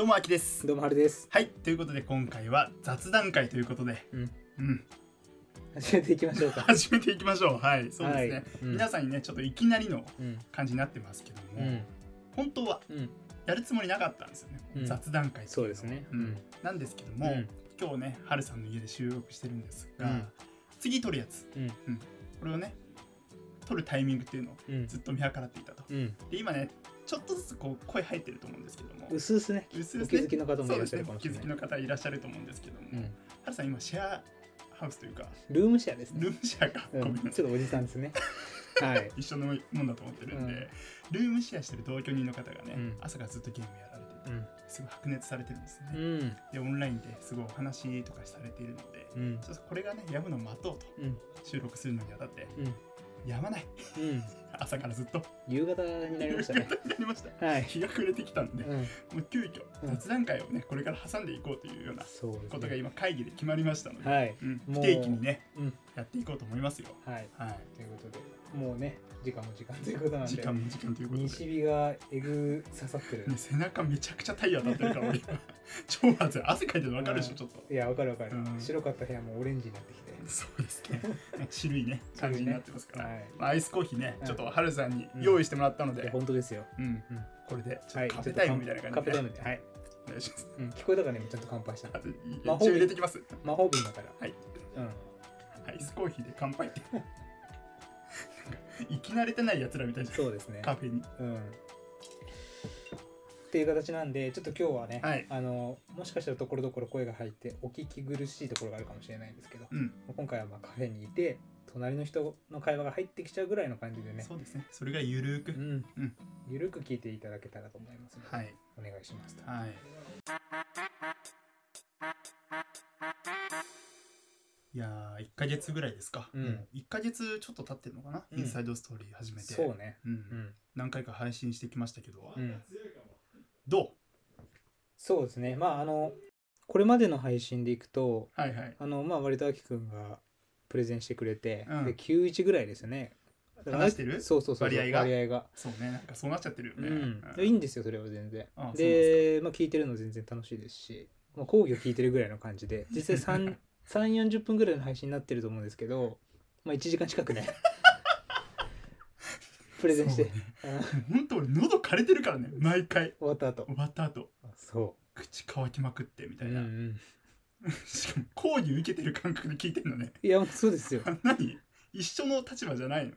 どうもあきですどうもはるです。はいということで今回は雑談会ということでうん。うん始めていきましょうか。始めていきましょうはいそうですね、はいうん皆さんにねちょっといきなりのうん。感じになってますけども、うん。本当はうん。やるつもりなかったんですよね、うん雑談会っていのそうですね。うん。なんですけども、うん今日ねはるさんの家で収録してるんですが、うん次撮るやつうん。これをね撮るタイミングっていうのをうん。ずっと見計らっていたとうん。で今ねちょっとずつこう声入ってると思うんですけどもうすうすね。うすうすお気づきの方もいらっしゃるかそうですねお気づきもしれない。の方いらっしゃると思うんですけども、うん。はるさん今シェアハウスというかルームシェアですね。ルームシェアか、うん。ちょっとおじさんですね。はい。一緒のもんだと思ってるんで、うんルームシェアしてる同居人の方がね、うん朝からずっとゲームやられてて、うん。すごい白熱されてるんですね、うん。でオンラインですごいお話とかされているので、うん。ちょっとこれがねやむのを待とうとうん。収録するのにあたってうん。やまないうん。朝からずっと夕方になりましたね。やりましたはい。日が暮れてきたんで、うん。もう急遽うん雑談会をねこれから挟んでいこうというような。ことが今会議で決まりましたので、はい。うん、不定期にねうん。やっていこうと思いますよはい。はいということで、もうね、時間も時間ということなんで。時間も時間ということで西日がえぐ刺さってる。ね、背中めちゃくちゃ太陽当たってるから 超暑い汗かいてるの分かるでしょ、うんちょっといや、わかるわかるう。ん白かった部屋もオレンジになってきて。そうですね 白いね感じになってますから、はい。まあ、アイスコーヒーね、うんちょっとハルさんに用意してもらったので、いや本当ですよ。うんうんこれでちょはい。っとカフェタイムみたいなカ感じで、フェタイムで。はい。お願いしますうん、聞こえたかね、ちゃんと乾杯したあ。と魔法一応入れてきます魔法瓶だから。はい。うん。アイスコーヒーで乾杯ってなんか生き慣れてないやつらみたいじゃんそうですね。カフェにうん。っていう形なんで、ちょっと今日はね、はいあの、もしかしたらところどころ声が入って、お聞き苦しいところがあるかもしれないんですけど、うん今回はまあカフェにいて、隣の人の会話が入ってきちゃうぐらいの感じでね、そうですね。それがゆるーく、うん、うん。ゆるく聞いていただけたらと思いますので、はい。お願いしますと。はい。いやー1ヶ月ぐらいですか、うん。もう1ヶ月ちょっと経ってるのかな、うん。インサイドストーリー始めて。そうね。うん。うん。何回か配信してきましたけど、うん。どう？そうですね。まあ、あの、これまでの配信でいくと、はいはい。あの、まあ、割とあきくんがプレゼンしてくれて、うんで、91ぐらいですよね。話してる？そうそうそう。割合が？割合が。そうねなんかそうなっちゃってるよね、うん。うんいいんですよ、それは全然あ。で、まあ、聞いてるの全然楽しいですし、まあ、講義を聞いてるぐらいの感じで、実際3、3 40分ぐらいの配信になってると思うんですけど、まあ、1時間近くね、プレゼンして、そううん本当俺喉枯れてるからね毎回終わった後。終わった後あそ。口乾きまくってみたうんいうな、うん。しかも講義受けてる感覚で聞いてるのね。いや、そうですよ。何？一緒の立場じゃないの？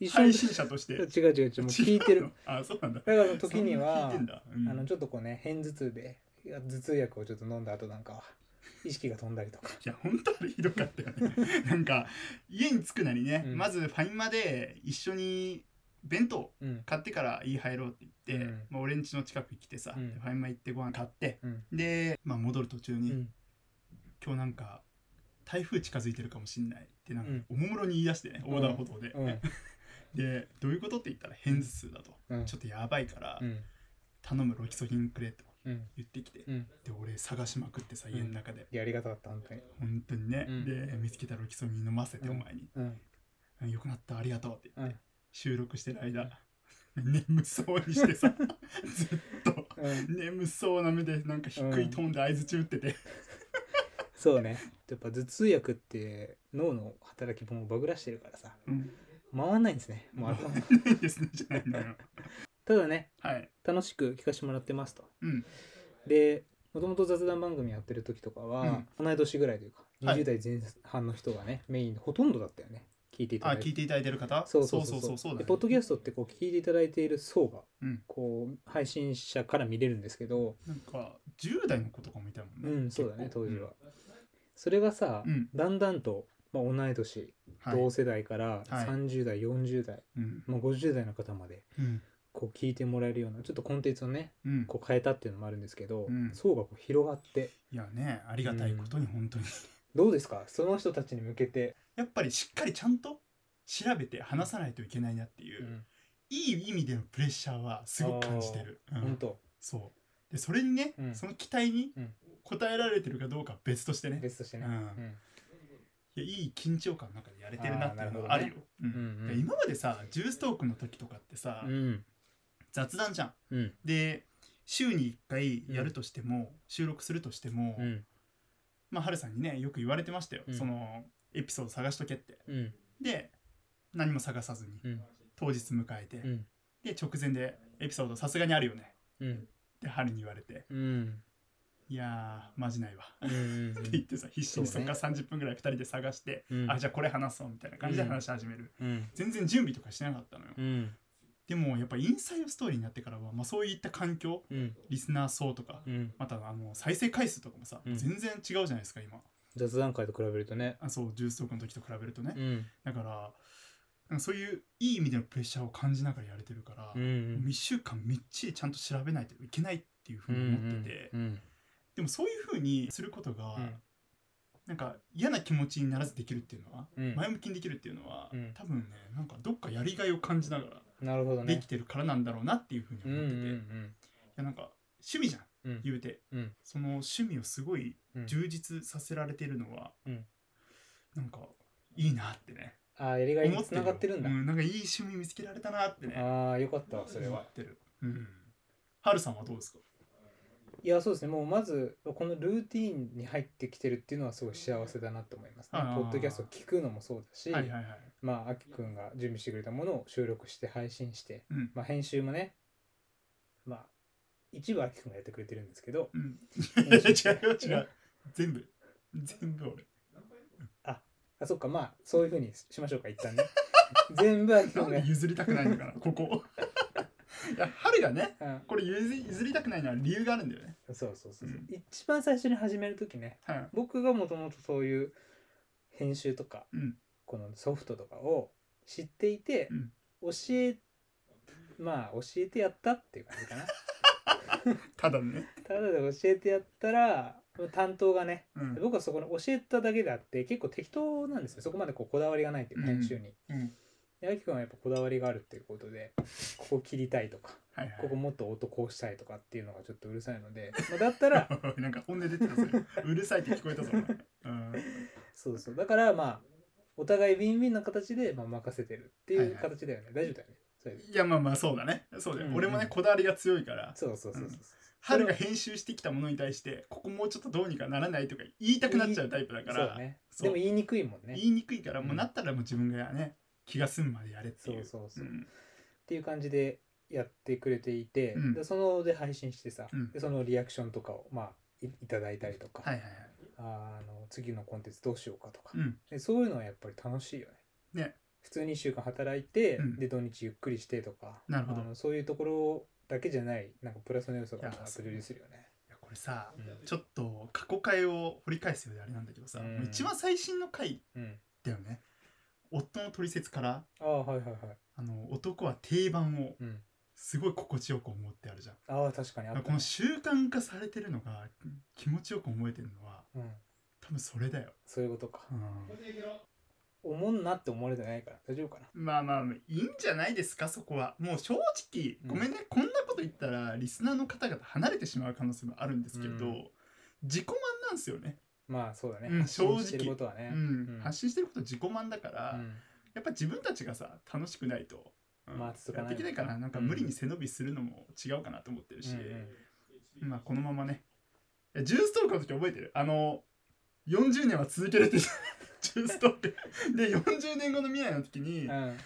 一緒に配信者として。違う違う違う、もう聞いてる。違うの？あそうなんだ。だから時にはそんな聞いてんだ、うん。あのちょっとこうね片頭痛でいや頭痛薬をちょっと飲んだ後なんかは意識が飛んだりとか。いや本当あれひどかったよね。なんか家に着くなりね、うん。まずファインマで一緒に弁当うん。買ってから家入ろうって言って、うん。まあ、俺ん家の近くに来てさ、うん。でファインマ行ってご飯買ってうん。で、まあ、戻る途中に、うん今日なんか台風近づいてるかもしんないってなんかうん。おもむろに言い出してね、横断歩道で、うん。でどういうことって言ったら片頭痛だと、うん。ちょっとやばいから、うん。頼むロキソニンくれとうん。言ってきて、うん。で俺探しまくってさ家の中で、いやありがたかった本当に。本当にね、うん。で見つけたロキソニン飲ませてうん。お前に、うよくなったありがとうって言って、うん。収録してる間、眠そうにしてさずっと。うん。眠そうな目でなんか低いトーンで相づち打ってて、そうね。やっぱ頭痛薬って脳の働きもバグらしてるからさ。うん、回んないんですね。もう頭ないですねじゃないの。よ ただねはい。楽しく聞かせてもらってますと。うん。でもともと雑談番組やってる時とかは、同い年ぐらいというかはい。20代前半の人がね、メインでほとんどだったよね。聞いていただい聞いていただいてる方？そうそうそうそう。そうポッドキャストってこう聞いていただいている層がうん。こう配信者から見れるんですけどなんか10代の子とかもいたもんね。うんそうだね結構。当時は、それがさ、うん。だんだんと、まあ、同い年、はい。同世代からはい。30代40代、うん。まあ、50代の方までうん。こう聞いてもらえるようなちょっとコンテンツをねうん。こう変えたっていうのもあるんですけど、うん。層がこう広がって。いやねありがたいことに本当に、どうですか？その人たちに向けて、やっぱりしっかりちゃんと調べて話さないといけないなっていう、うん。いい意味でのプレッシャーはすごく感じてる、うん。本当。そう。でそれにね、うん。その期待にうん応えられてるかどうかは別としてね、別としてね、うん。うん。いやいい緊張感の中でやれてるなっていうのあーはあるよ。うん。うんうん。で今までさジューストークの時とかってさ、うん。雑談じゃん。うん。で週に1回やるとしても、収録するとしても、うん。まあハルさんにねよく言われてましたよ、うん。そのエピソード探しとけって。うん。で何も探さずにうん。当日迎えて、うん。で直前でエピソードさすがにあるよね。うん。って春に言われて。うんいやーマジないわ。うんうんって言ってさ必死にそっから30分ぐらい2人で探して、うん。あじゃあこれ話そうみたいな感じで話し始める、うん。全然準備とかしてなかったのよ、うん。でもやっぱインサイドストーリーになってからは、まあ、そういった環境うん。リスナー層とか、うん。またあの再生回数とかもさ、うん。全然違うじゃないですか今。雑談会と比べるとね。あそうジューストークの時と比べるとね、うん。だからそういういい意味でのプレッシャーを感じながらやれてるから、うんうん。1週間みっちりちゃんと調べないといけないっていうふうに思ってて、うんでもそういうふうにすることが、うん。なんか嫌な気持ちにならずできるっていうのは、うん。前向きにできるっていうのは、うん。多分ねなんかどっかやりがいを感じながらできてるからなんだろうなっていうふうにうんう思ってて、いんやなんか趣味じゃんうん。言うて、うん。その趣味をすごいうん充実させられてるのは、うん。なんかいいなってね。ああやりがいにつながってるんだ。うん、なんかいい趣味見つけられたなってね。ああよかったわそれは。思ってる。うん。はるさんはどうですか？いやそうですね。もうまずこのルーティーンに入ってきてるっていうのはすごい幸せだなと思いますね。ポッドキャストを聞くのもそうだし、はいはいはい。まああきくんが準備してくれたものを収録して配信して、うん。まあ、編集もねまあ一部あきくんがやってくれてるんですけどうん。違うよ違う全部。全部俺。あそっか。まあそういうふうにしましょうか一旦ね。全部あきくなんんがで譲りたくないのかなここいや春がねうん。これ譲り譲りたくないのは理由があるんだよね。そうそうそうそう、うん。一番最初に始める時ねはい。僕がもともとそういう編集とかうん。このソフトとかを知っていて、うん。教えまあ教えてやったっていう感じかな。ただね。ただで教えてやったら担当がねうん。僕はそこに教えただけであって結構適当なんですよ。そこまでこうこだわりがないっていううん。編集に。うんであきくんはやっぱこだわりがあるっていうことでここ切りたいとかはいはい。ここもっと音こうしたいとかっていうのがちょっとうるさいので、まあ、だったら なんか本音出てたぞ。うるさいって聞こえたぞうん。そうそう。だからまあお互いウィンウィンな形でまあ任せてるっていうはいはい。形だよね、大丈夫だよね。いやまあまあそうだね。そうだよ、うんうん。俺もねこだわりが強いから。そうそうそうそうそう春が編集してきたものに対してここもうちょっとどうにかならないとか言いたくなっちゃうタイプだから。そうだね。でも言いにくいもんね。言いにくいからもううんなったらもう自分がね気が済むまでやれっていう。そうそうそう、ん。っていう感じでやってくれていて、うん。でそので配信してさ、うん。でそのリアクションとかをまあいいただいたりとか、はいはいはい。あの次のコンテンツどうしようかとか、うん。でそういうのはやっぱり楽しいよね。ね。普通に1週間働いて、うん。で土日ゆっくりしてとかなるほど。あのそういうところだけじゃないなんかプラスの要素がプ充実するよね。いやこれさうん。ちょっと過去回を掘り返すようであれなんだけどさ、うん。もう一番最新の回うん。だよね夫の取説からああはいはいはい。あの男は定番をうん。すごい心地よく思ってあるじゃん。ああ確かにあった。この習慣化されてるのが気持ちよく思えてるのはうん。多分それだよ、そういうことか。うん。おもんなって思われてないから大丈夫かな？まあまあいいんじゃないですかそこは。もう正直うんごめんね、こんなこと言ったらリスナーの方々離れてしまう可能性もあるんですけど、うん。自己満なんですよね、まあそうだね、うん発信してることはね。うん。うん。発信してること自己満だから、うん。やっぱ自分たちがさ楽しくないと、うん。まあ続かないやっていけないからなんか無理に背伸びするのも違うかなと思ってるし、うんまあこのままね。ジューストークの時覚えてる？あの40年は続けるって ジューストーク。で40年後の未来の時に、うん。うん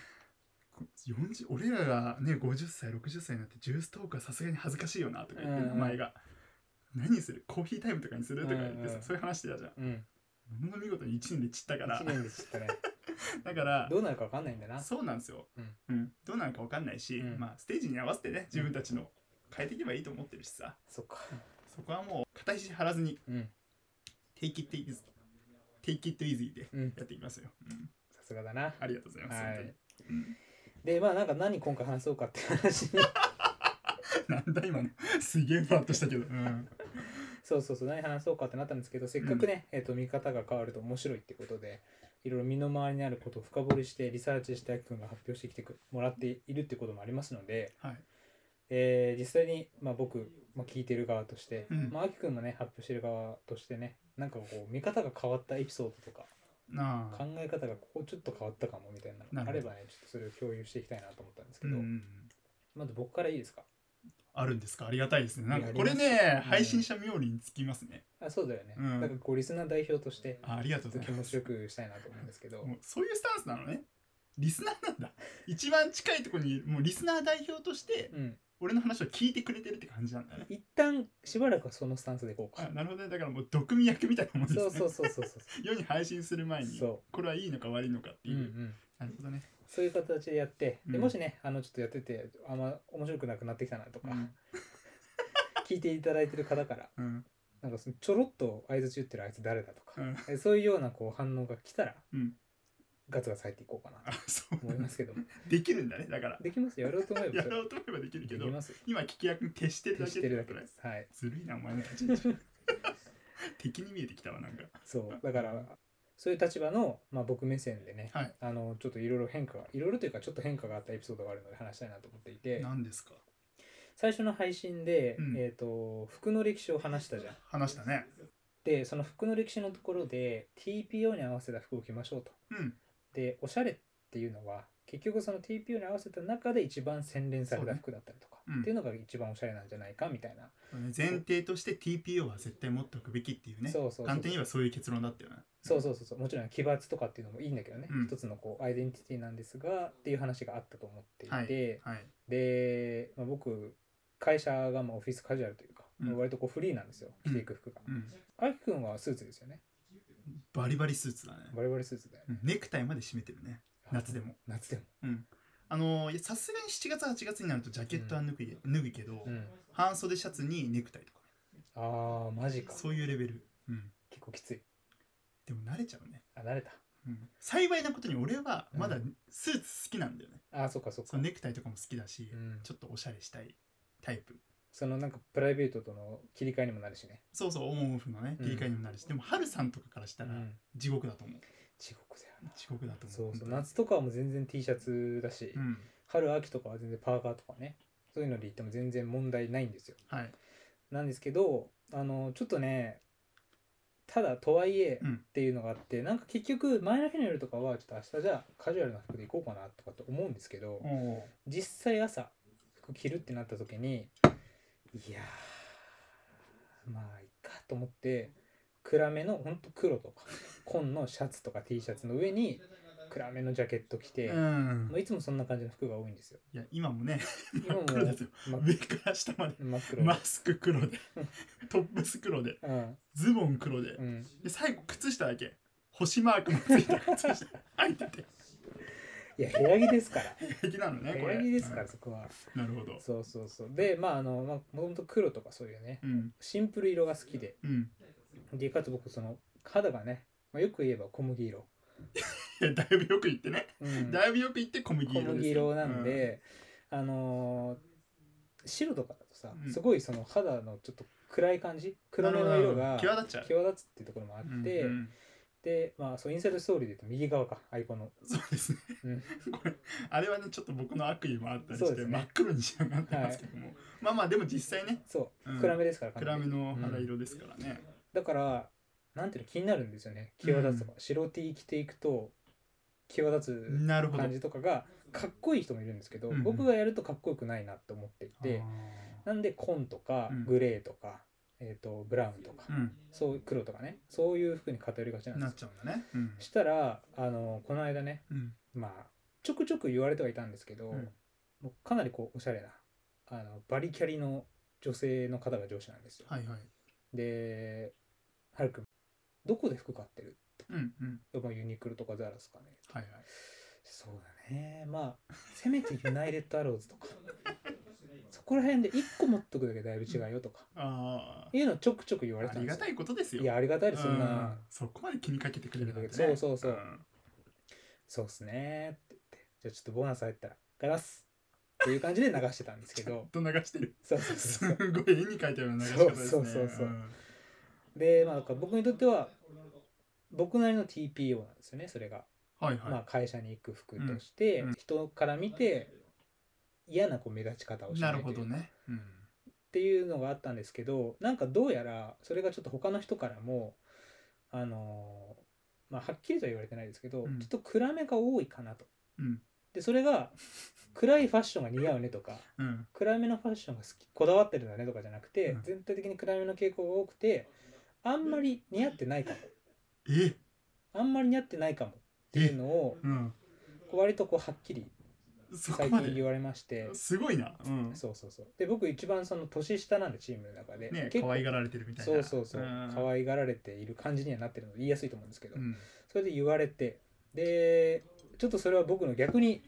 40俺らがね50歳60歳になってジューストークはさすがに恥ずかしいよなとか言ってうん名前が、何する？コーヒータイムとかにする？とか言ってさ、うんうんそういう話してたじゃん。うん。ものの見事に1年で散ったから。1年で知ったね。だからどうなるか分かんないんだな。そうなんですよ、うん。うん。どうなるか分かんないし、うん。まあステージに合わせてね自分たちの変えていけばいいと思ってるしさ。そっか。そこはもう片石張らずにうん。Take it easy Take it easy でうん。やっていきますよ、うん。さすがだな。ありがとうございます、はい。でまあなんか何今回話そうかって話になんだ今の。すげえふわっとしたけど、うん、そうそうそう何話そうかってなったんですけどせっかくね、えー、と見方が変わると面白いってことでいろいろ身の回りにあることを深掘りしてリサーチしてあきくんが発表してきてくもらっているってこともありますので、はい。えー実際に、まあ、僕、まあ、聞いてる側として、うん。まあ、あきくんのね発表してる側としてねなんかこう見方が変わったエピソードとか考え方がここちょっと変わったかもみたいなのがあればねちょっとそれを共有していきたいなと思ったんですけど、うんうんうん。まず僕からいいですか？あるんですか？ありがたいですね。なんかこれねうん配信者冥利につきますね、あそうだよね、うん。なんかこうリスナー代表としてあありがとうございます。よくしたいなと思うんですけど。そういうスタンスなのね。リスナーなんだ。一番近いところにもうリスナー代表としてうん。俺の話を聞いてくれてるって感じなんだね。一旦しばらくはそのスタンスでいこうあかなるほどね。だからもう毒味役みたいなもんですね。そうそうそうそうそう 世に配信する前にそこれはいいのか悪いのかってう、いう。う、んうん、なるほどね、そういう形でやって、でうん。もしねあのちょっとやっててあんま面白くなくなってきたなとか、うん。聞いていただいてる方からうん。なんかそのちょろっと相づち言ってるあいつ誰だとか、うん。えそういうようなこう反応が来たら、うん。ガツガツ入っていこうかなあとそう。思いますけども。できるんだねだから。できますよ。やろうと思えば。やろうと思えばできるけど今聞き役に徹してるだけてるだけです。はい。ずるいなお前の立ち位置。敵に見えてきたわなんか。そう。だからそういう立場の、まあ、僕目線でね、はい。あのちょっといろいろ変化がいろいろというかちょっと変化があったエピソードがあるので話したいなと思っていて。何ですか？最初の配信で、うん。えー、と服の歴史を話したじゃん。話したね。でその服の歴史のところで TPO に合わせた服を着ましょうと。うん。でおしゃれっていうのは結局その TPO に合わせた中で一番洗練された服だったりとか、そうね。うん。っていうのが一番おしゃれなんじゃないかみたいな、前提として TPO は絶対持っておくべきっていうね。そうそうそう簡単に言えばそういう結論だったよねそうそうそうそう。もちろん奇抜とかっていうのもいいんだけどね、うん。一つのこうアイデンティティなんですがっていう話があったと思っていて、はい。はい。で、まあ、僕会社がまあオフィスカジュアルというか、うん。割とこうフリーなんですよ。着ていく服が。うん。あきくんはスーツですよね。バリバリスーツだね。バリバリスーツだよね。うん。ネクタイまで締めてるね夏でも。夏でも。うん。あのーいやさすがに7月8月になるとジャケットは脱ぐ,、脱ぐけど、うん、半袖シャツにネクタイとか。ああマジか。そういうレベル、うん、結構きつい。でも慣れちゃうね、あ慣れた。うん、幸いなことに俺はまだうんスーツ好きなんだよね、ああそっかそっか。そのネクタイとかも好きだし、うん。ちょっとおしゃれしたいタイプ。そのなんかプライベートとの切り替えにもなるしね。そうそうオンオフのねうん。切り替えにもなるし、でもハルさんとかからしたらうん。地獄だと思う地獄だよな。地獄だと思う。そうそう。本夏とかはもう全然 T シャツだし、うん。春秋とかは全然パーカーとかねそういうので言っても全然問題ないんですよ。はい。なんですけどあのちょっとねただとはいえうん。っていうのがあって、なんか結局前の日の夜とかはちょっと明日じゃあカジュアルな服で行こうかなとかって思うんですけど、実際朝服着るってなった時にいやーまあいいかと思って暗めのほんと黒とか紺のシャツとか T シャツの上に暗めのジャケット着て、うん。まあ、いつもそんな感じの服が多いんですよ。いや今もね今も黒ですよ。真っ上から下まで。真っ黒。マスク黒で。トップス黒で。うん。ズボン黒で。うん。で最後靴下だけ。星マークのついた靴下履いてて。いや部屋着ですから。平気なのね部これ。屋着ですから、そこは。うんなるほど。そうそうそう。でまああのまあもともと黒とかそういうねうん。シンプル色が好きで。うんでかつ僕その肌がね、まあ、よく言えば小麦色、だいぶよく言ってね。うん、だいぶよく言って小麦小色です麦色なんで、あのー白とかだとさ、うん。すごいその肌のちょっと暗い感じ？暗めの色が際立っちゃう。際立つっていうところもあって、うんうん。でまあそうインサイドストーリーで言うと右側かアイコンの、そうですね。うん、これあれはねちょっと僕の悪意もあったりして、ね。真っ黒に仕上がってますけども、まあまあでも実際ね。そう、うん。暗めですから暗めの肌色ですからね、だからなんていうの気になるんですよね。際立つとか、白 T 着ていくと際立つ感じとかがかっこいい人もいるんですけど、うんうん。僕がやるとかっこよくないなって思っていて、あなんで紺とかうん。グレーとか、えー、とブラウンとか、ーうん。そう黒とかねそういう服に偏りがちなんなっです。よちゃうんだね。うん。したらあのこの間ねうん。まあちょくちょく言われてはいたんですけど、うん。もうかなりこうおしゃれなあのバリキャリの女性の方が上司なんですよ、はいはいで「はるくんどこで服買ってる?」うんうん。やっぱユニクロとかザラですかね。はいはい。そうだね。まあせめてユナイテッドアローズとか。そこら辺で1個持っとくだけだいぶ違うよとか。あいうのちょくちょく言われあてたんですよ。ありがたいことですよ。いやありがたいですそんうなそこまで気にかけてくれるなんてね。そうそうそう。んそうっすねって言って。じゃあちょっとボーナス入ったら買いますっていう感じで流してたんですけど。と流してる。そうそうすそうそう。ごい絵に描いたような流し方ですね。そうそうそうそうん。でまあ僕にとっては僕なりの TPO なんですよねそれが、はいはい、まあ、会社に行く服として、うん。うん。人から見て嫌なこう目立ち方をしなないるというほどね、うん、っていうのがあったんですけどなんかどうやらそれがちょっと他の人からもあのーまあはっきりとは言われてないですけど、うん。ちょっと暗めが多いかなと。うんでそれが暗いファッションが似合うねとかうん。暗めのファッションが好きこだわってるんだねとかじゃなくて、うん。全体的に暗めの傾向が多くてあんまり似合ってないかも。え？あんまり似合ってないかも。っていうのをうん。こう割とこうはっきり最近言われまして。すごいな。うん。そうそうそう。で僕一番その年下なんでチームの中で、ね結構可愛がられてるみたいな。そうそうそう。うん。可愛がられている感じにはなってるので言いやすいと思うんですけど、うん。それで言われて。でちょっとそれは僕の逆に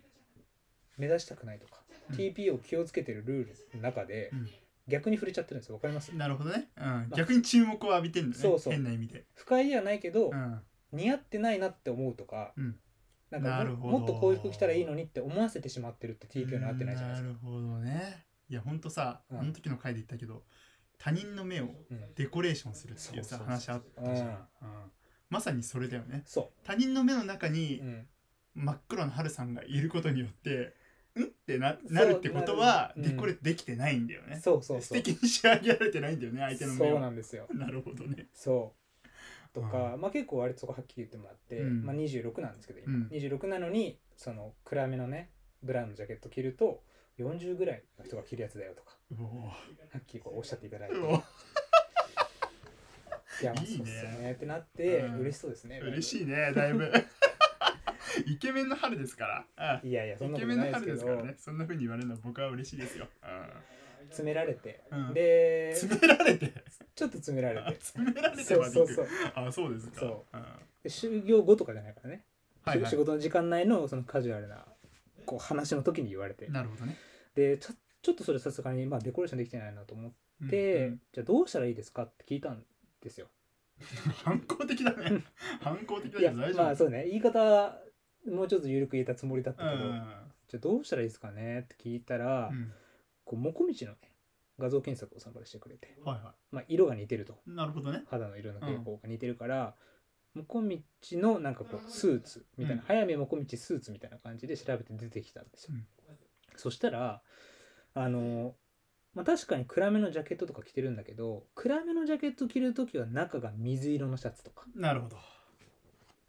目指したくないとか、うん。TP を気をつけてるルールの中でうん。逆に触れちゃってるんですよ。わかります？なるほどね、うん、逆に注目を浴びてんだね。そうそう。変な意味で、不快ではないけど、うん、似合ってないなって思うとか、うん。なんかももっとこういう服着たらいいのにって思わせてしまってるって TPO に合ってないじゃないですか。なるほどね。いやほんとさ、うん。あの時の回で言ったけど他人の目をうん。デコレーションするっていうさそうそうそう話あったじゃん、うん。うん。まさにそれだよね。そ他人の目の中う、にうん真っ黒なハルさんがいることによってん？ってななるってことはなる。デコレできてないんだよね、そうそうそう。素敵に仕上げられてないんだよね相手の目そうをなんですよ。なるほどね。そう。とか、まあ結構割とそこはっきり言ってもらって、うん。まあ、26なんですけど今、うん。26なのにその暗めのねブラウンのジャケット着ると40ぐらいの人が着るやつだよとかうおはっきりこうおっしゃっていただいて。うおいやまあいいね。そうっすよねってなって、うん。嬉しそうですね嬉しいねだいぶ イケメンの春ですから、いやいやそんなこケメンの春とないですね。そんな風に言われるのは僕は嬉しいですよ、詰められて、うん。で詰められて？ちょっと詰められあて詰められてそうそうそう。あそうですか。そう。うん。で就業後とかじゃないからね、はいはい。仕事の時間内のそのカジュアルなこう話の時に言われて。なるほどね。でちょちょっとそれさすがに、まあ、デコレーションできてないなと思っうんて、うん。じゃあどうしたらいいですかって聞いたんですよ。反抗的だね。反抗的だいやけど大丈夫。まあそうね。言い方もうちょっと緩く言えたつもりだったけど、うん。じゃあどうしたらいいですかねって聞いたら、うん。こうモコミチのね画像検索を参加してくれて、はいはまあ、色が似てると。いなるほどね。肌の色の傾向が似てるから、モコミチのなんかこうスーツみたいな、うん。早見モコミチスーツみたいな感じで調べて出てきたんですよ。うん。そしたらあのまあ、確かに暗めのジャケットとか着てるんだけど暗めのジャケット着る時は中が水色のシャツとか。なるほど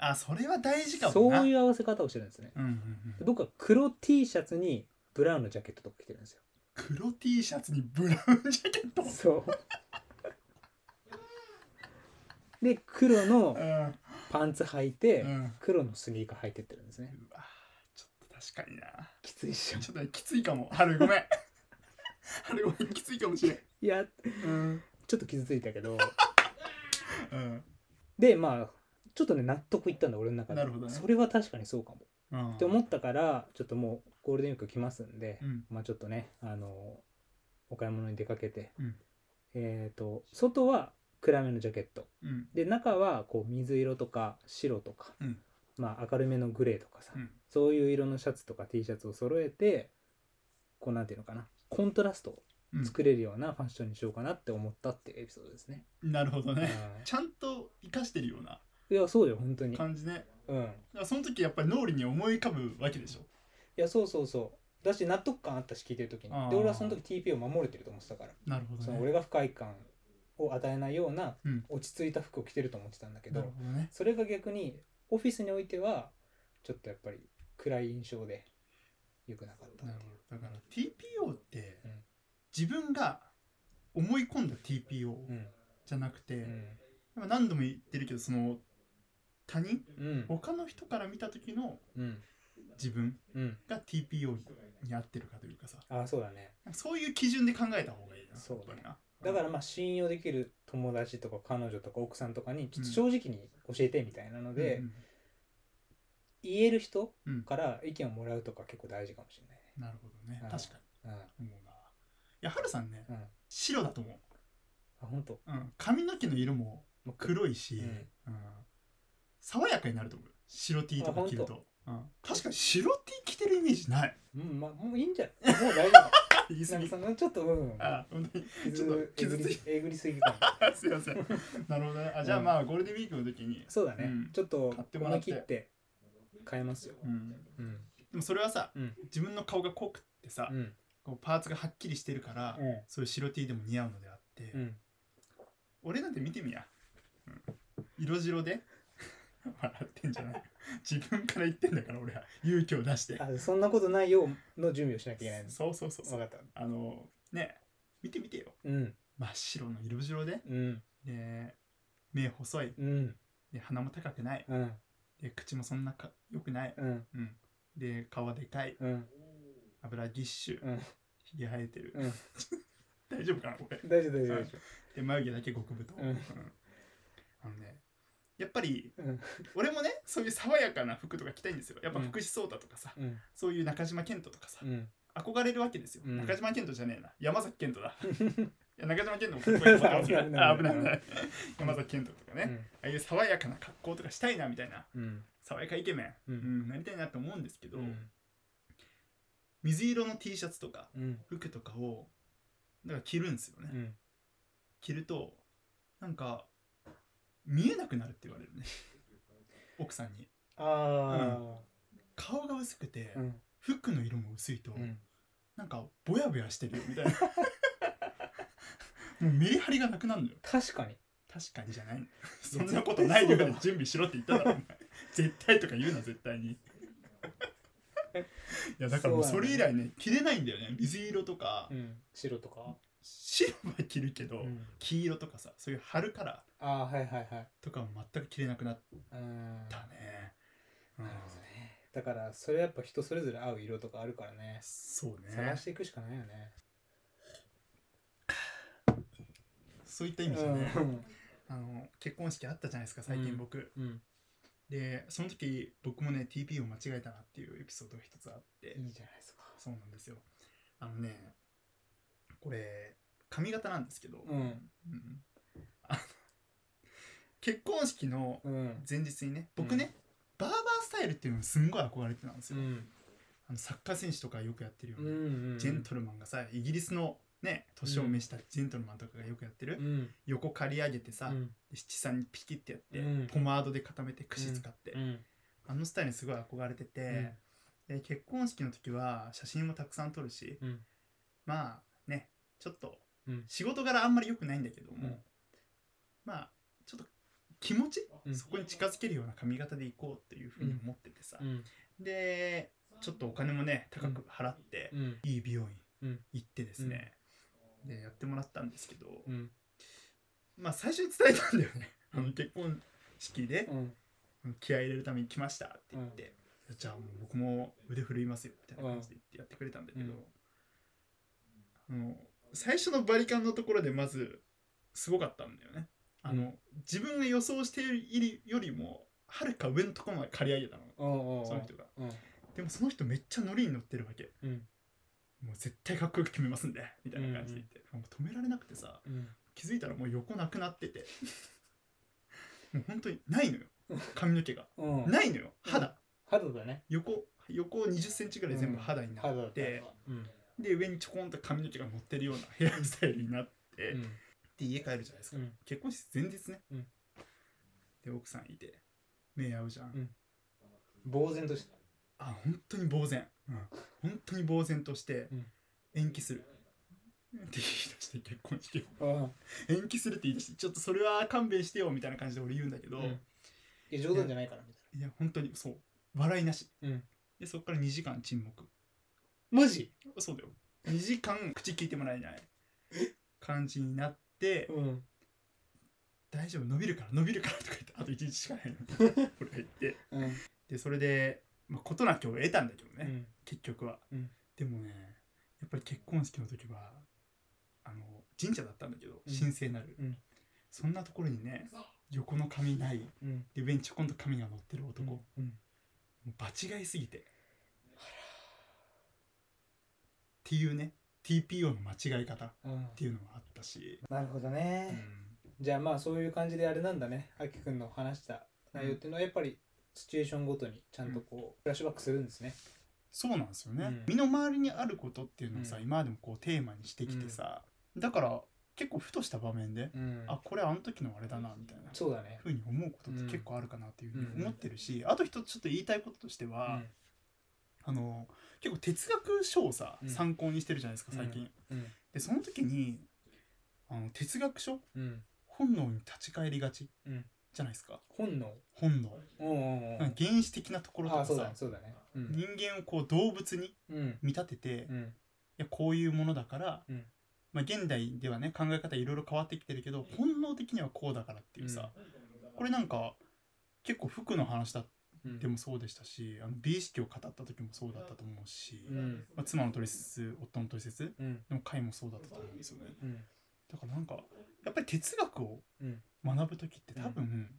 あそれは大事かもそうないう合わせ方をしてるんですね。うんうんうん。で僕は黒 T シャツにブラウンのジャケットとか着てるんですよ。黒 T シャツにブラウンジャケット？そう。で黒のうんパンツ履いて、うん。黒のスニーカー履いてってるんですね。うわちょっと確かにな。きついっしょ。ちょっとねきついかも。春ごめん。春ごめんきついかもしれん。いやうん。ちょっと傷ついたけど。うん。でまあちょっとね納得いったんだ俺の中で。なるほどね。それは確かにそうかも。うん。って思ったからちょっともうゴールデンウィーク来ますんで、うん。まあちょっとねあのお買い物に出かけて、うん。えっ、と外は暗めのジャケット。うん。で中はこう水色とか白とか、うん。まあ明るめのグレーとかさ、うん。そういう色のシャツとか T シャツを揃えてこうなんていうのかなコントラストをうん。作れるようなファッションにしようかなって思ったっていうエピソードですね。なるほどね。うんちゃんと生かしてるようないやそうよ本当に。感じね。うん。その時やっぱり脳裏に思い浮かぶわけでしょ？やそうそうそう。だし納得感あったし聞いてる時に。あー。で俺はその時 TP を守れてると思ってたから、なるほどね。その俺が不快感を与えないようなうん。落ち着いた服を着てると思ってたんだけど、なるほどね。それが逆にオフィスにおいてはちょっとやっぱり暗い印象で良くなかったなるほど。だから TPO ってうん。自分が思い込んだ TPO うん。じゃなくて、うん。まあ何度も言ってるけどその他人うん。他の人から見た時のうん。自分うん。が TPO に合ってるかというかさ。ああそうだね。そういう基準で考えた方がいいなそうやっぱりな。だからまあ信用できる友達とか彼女とか奥さんとかにちょっと正直に教えてみたいなので、うん言える人うんうん。から意見をもらうとか結構大事かもしれなるほどね。うん。確かないねに思うな。いやはるさんねうん。うん白だと思う。あ本当。うん、髪の毛の色も黒いし、うん。うん爽やかになると思う。白 T とか着ると、うん、確かに白 T 着てるイメージない。うんまあもういいんじゃない？もう大丈 言い過ぎ。ちょっとうん。あ本当に。ち傷ょっと傷ついえぐりえぐりすぎかも すいません。なるほどね。あじゃあうん。まあゴールデンウィークの時に、そうだね、うん。ちょっと買ってもらって。切って変えますよ。うん、うん。でもそれはさ、うん。自分の顔が濃くってさ、うん。こうパーツがはっきりしてるから、うん。そういう白 T でも似合うのであって、うん。俺なんて見てみや、うん。色白で 笑ってんじゃない。自分から言ってんだから俺は。勇気を出して。あそんなことないよの準備をしなきゃいけないの。そうそうそうそう。分かった。あのね見てみてよ。うん。真っ白の色白で。うん。で目細い。うん。で鼻も高くない。うん。で口もそんなか良くない、うん。うん、で顔でかい。うん。油ぎっしゅうん。ひげ生えてる、うん。大丈夫かなこれ。大丈夫大丈夫大丈で眉毛だけ極太、うん。あのねやっぱり夫うん。俺もねそういう爽やかな服とか着たいんですよ。やっぱ福士蒼太とかさ、うん。そういう中島健人とかさ、うん。憧れるわけですよ、うん。中島健人じゃねえな。山崎健人だ。いや中島健人もかっこいい危ないあ危ない危ない。山崎健人とかね、うん。ああいう爽やかな格好とかしたいなみたいな。うん。爽やかイケメン、ううんんなりたいなと思うんですけど、うん。水色の T シャツとかうん。服とかをだから着るんですよね、うん。着るとなんか見えなくなるって言われるね。奥さんに。あ顔が薄くて、服の色も薄いと、うん。なんかぼやぼやしてるよみたいな。もうメリハリがなくなるのよ。確かに。確かにじゃないの。そんなことないように準備しろって言っただろ絶対とか言うな絶対に。いやだからもうそれ以来ね。着れないんだよね。水色とか、うん。白とか白は着るけど、うん。黄色とかさそういう春カラああはいはいはい。ーとかも全く着れなくなっうんたね、うん。なるほどねだからそれやっぱ人それぞれ合う色とかあるからね。そうね。探していくしかないよね。そういった意味じゃね、うん。あの結婚式あったじゃないですか最近僕、うん。でその時僕もね TP を間違えたなっていうエピソードが一つあって。いいじゃないですか。そうなんですよ。あのねこれ髪型なんですけど、うん。うん。あの結婚式のうん。前日にね僕ね、バーバースタイルっていうのにすんごい憧れてたんですよ、うん。あのサッカー選手とかよくやってるよううな、んジェントルマンがさイギリスのね年を召したジェントルマンとかがよくやってる、うん。横刈り上げてさ、うん。七三にピキってやって、うん。ポマードで固めて櫛使って、うん。あのスタイルにすごい憧れてて、で結婚式の時は写真もたくさん撮るしうん。まあねちょっとうん。仕事柄あんまり良くないんだけども、うん。まあちょっと気持ち、うん。そこに近づけるような髪型でいこうっていうふうに思っててさ、うん。でちょっとお金もね高く払って、うん。いい美容院うん。行ってですね、でやってもらったんですけど、うん。まあ最初に伝えたんだよね。あの結婚式でうん。気合い入れるために来ましたって言って、じゃあもう僕も腕振るいますよみたいな感じで言ってやってくれたんだけど、あの最初のバリカンのところでまずすごかったんだよね。あの、うん。自分が予想しているよりもはるか上のところまで刈り上げたの。その人が。うん。でもその人めっちゃノリに乗ってるわけ。うん。もう絶対かっこよく決めますんで。みたいな感じで言って、もう止められなくてさうん。気づいたらもう横なくなってて。もう本当にないのよ。髪の毛が。うん。ないのよ。肌、肌だね。横横2 0センチぐらい全部肌になって、うんで上にちょこんと髪の毛が乗ってるようなヘアスタイルになって、うん。で家帰るじゃないですか、うん。結婚式前日ね、うん。で奥さんいて目合うじゃん、うん。呆然としたあ本当に呆然、うん、本当に呆然としてうん。延期する、って言い出して結婚式を。うん延期するって言い出してちょっとそれは勘弁してよみたいな感じで俺言うんだけど、うん。いや冗談じゃないからみたいいや本当にそう。笑いなし。でそこから2時間沈黙マジ？そうだよ。2時間口聞いてもらえない。感じになってうん。大丈夫？伸びるから伸びるからとか言ってあと1日しかないの。俺が言って。うん。でそれで、まあ、事なきを得たんだけどね、うん。結局は、うん。でもねやっぱり結婚式の時はあの神社だったんだけどうん。神聖なる、うん。そんなところにね横の髪ない。うん。で上にちょこんと髪が乗ってる男、もうん。う場違いすぎてっていうね TPO の間違い方っうんていうのがあったし、なるほどうねん。じゃあまあそういう感じであれなんだね。あきくんの話した内容っていうのはやっぱりシチュエーションごとにちゃんとこうフラッシュバックするんですね。そうなんですよね、うん。身の回りにあることっていうのをさ、うん。今までもこうテーマにしてきてさ、だから結構ふとした場面で、うん。あこれあの時のあれだなみたいなそうだね。ふうに思うことって結構あるかなっていうふうに思ってるし、あと一つちょっと言いたいこととしては、あの結構哲学書をさ、うん。参考にしてるじゃないですか最近、うん。でその時にあの哲学書うん。本能に立ち返りがちっうん。じゃないですか。本能？本能。うんうんうん。なんか原始的なところとかそうだね。そうだね。うん。人間をこう動物にうん。見立てて、いうん。やこういうものだから、うん。まあ、現代ではね考え方いろいろ変わってきてるけど本能的にはこうだからっていうさ、これなんか結構服の話だうんでもそうでしたし、あの美意識を語った時もそうだったと思うし、うん。まあ、妻の取説夫の取説うん。でも回もそうだったと思うんですよね。うん。だからなんかやっぱり哲学をうん。学ぶ時って多分、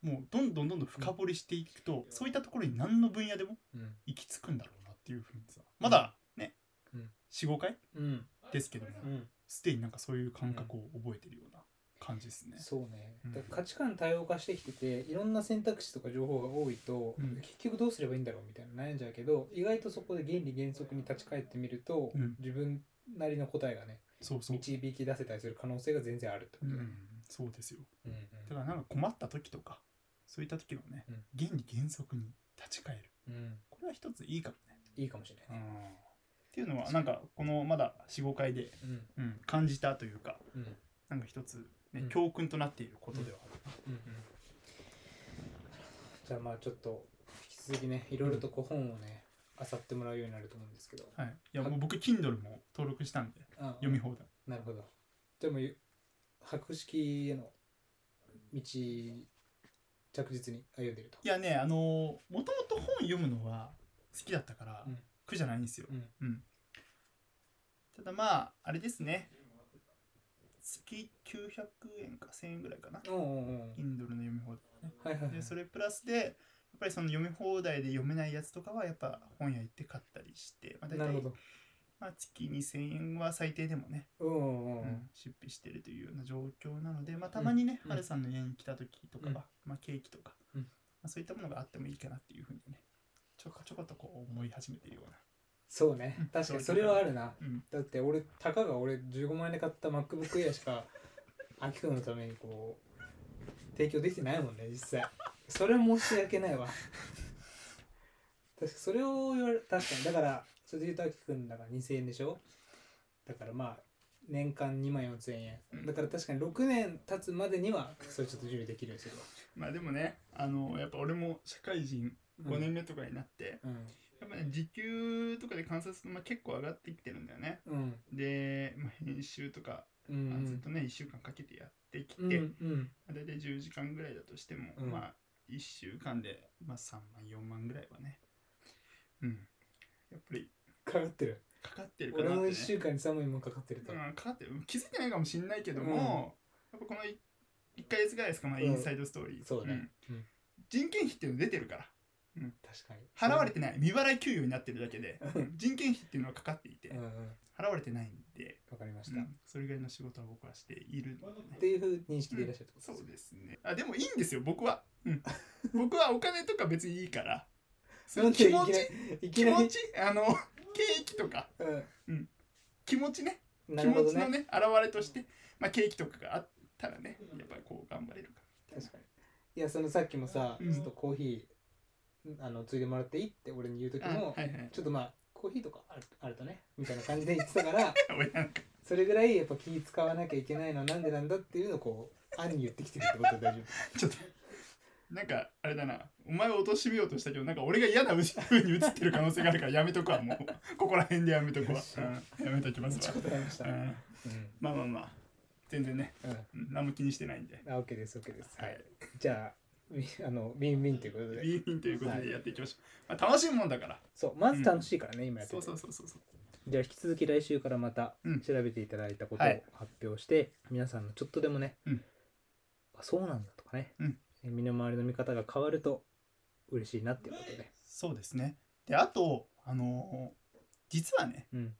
もうどんどんどんどん深掘りしていくと、そういったところに何の分野でもうん。行き着くんだろうなっていうふうにさまだね、うん。45回うん。ですけどもうん。すでになんかそういう感覚を覚えてるような感じですね。そうね、うん。だから価値観多様化してきてていろんな選択肢とか情報が多いと、うん。結局どうすればいいんだろうみたいな悩んじゃうけど意外とそこで原理原則に立ち返ってみると、うん。自分なりの答えがねそうそう、導き出せたりする可能性が全然あるってこと。うん、そうですよ。うんだからなんか困った時とかそういった時のね、うん。原理原則に立ち返る。うん。うんこれは一ついいかもね。いいかもしれない。ねっていうのはなんかこのまだ45回で、うん。うん、感じたというかうん。なんか一つ、ねうん。教訓となっていることではある。な。うん。うん。じゃあまあちょっと引き続きねいろいろとこう本をね漁ってもらうようになると思うんですけど、はい、いやもう僕 Kindle も登録したんであ読み放題。なるほど。でも博識への道着実に歩んでると。いやねあのもともと本読むのは好きだったから、うん。苦じゃないんですよ。うん。うん、ただまああれですね月900円か1000円ぐらいかな。おうおうおう。Kindle の読み放題。ね。はいはいはい。でそれプラスでやっぱりその読み放題で読めないやつとかはやっぱ本屋行って買ったりして、まあ、大体なるほど。まあ、月2000円は最低でもね、うんうんううんん出費してるというような状況なので、まあ、たまにね、うんハルさんの家に来た時とかは、うん。まあ、ケーキとか、うん。まあ、そういったものがあってもいいかなっていうふうにねちょこちょことこう思い始めてるような、そうね。うん。確かに。それはあるな。うん、だって俺たかが俺15万円で買った MacBook Air しか アキくんのためにこう提供できてないもんね実際。それは申し訳ないわ。確かそれを言われ確かに。だからそれで言うとアキくんだから2000円でしょ？だからまあ年間2万4000円。うん。だから確かに6年経つまでにはそれちょっと準備できるようにするわ。まあでもねあのやっぱ俺も社会人5年目とかになって、うんぱね時給とかで観察すると、まあ、結構上がってきてるんだよね。うん。で、まあ、編集とか、うんまあずっとね1週間かけてやってきて、うんうん。まあ大体10時間ぐらいだとしても、うん。まあ1週間で、まあ、3万4万ぐらいはね。うん。やっぱりかかってる。かかってるかなって、1ね、週間に3万円もかかってると。うん、かかってる。気づいてないかもしれないけども、やっぱこの1ヶ月ぐらいですか、まあ、うん。インサイドストーリー、そうね。ん。うん。人件費っていうの出てるから確かに。払われてない。未払い給与になってるだけでうん。人件費っていうのはかかっていて、うんうん。払われてないんで、わかりました、っうん。それぐらいの仕事は僕はしているので。ねていうふう認識でいらっしゃるってことそうですですね。あでもいいんですよ。僕は、うん、僕はお金とか別にいいから。そなんで気持ちいきなりいきなり？気持ちあのケーキとか。気持ちね。うん、な気るほどね。持ちのね現れとして、まあ、ケーキとかがあったらねやっぱりこう頑張れるか確かに。いやそのさっきもさ、うん。ちょっとコーヒーあのついでもらっていいって俺に言う時も、はいはい。ちょっとまあコーヒーとかあるあるとねみたいな感じで言ってたから それぐらいやっぱ気使わなきゃいけないのはなんでなんだっていうのをこう暗に言ってきてるってことで大丈 ちょっとなんかあれだなお前を貶めようとしたけどなんか俺が嫌な風に映ってる可能性があるからやめとくわもう。ここら辺でやめとくわ、うん。やめときますわ。うん。うん。まあまあまあ。全然ね、うん。うん。何も気にしてないんで。あ OK です OK です、はい。じゃあみ あのウィンウィンということで。ビーミンということでやっていきましょう、まあ、楽しいもんだから。そうまず楽しいからね、今やってて。そうそうそうそうそう。じゃあ引き続き来週からまたうん。調べていただいたことをはい。発表して、皆さんのちょっとでもね、うん。あそうなんだとかね、うん。え身の回りの見方が変わると嬉しいなっていうことで、そうですね。であとあのー実はねうん。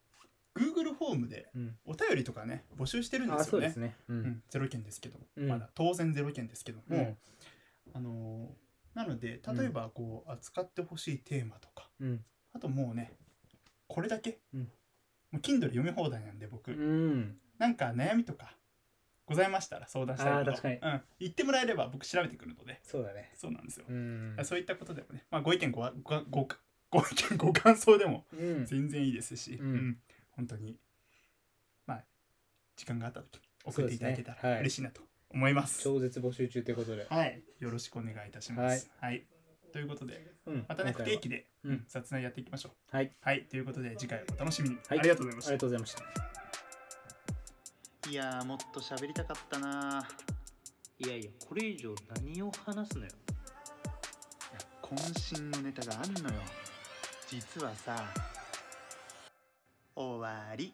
Google フォームでうん、お便りとかね募集してるんであすよね。そうですね、ううんん、ゼロ件ですけども、うん。まだ当然ゼロ件ですけども、うんあのーなので例えばこう扱ってほしいテーマとかうん。あともうねこれだけ、うん。もう Kindle 読み放題なんで僕、うん。なんか悩みとかございましたら相談したいこと。うん、言ってもらえれば僕調べてくるので。そうだね。そうなんですよ、うん。そういったことでもね、まあ、ご意見ごわごごご意見ご感想でもうん。全然いいですし、うん。本当にまあ時間があった時送っていただけたら嬉しいなと思います。超絶募集中ということで。はい。よろしくお願いいたします。はい、ということでうん。またね不定期でう。ん。雑談やっていきましょう。はい。はい。ということで次回お楽しみに、はい。ありがとうございました。ありがとうございました。いやーもっと喋りたかったな。いやいや、これ以上何を話すのよ。渾身のネタがあんのよ。実はさ終わり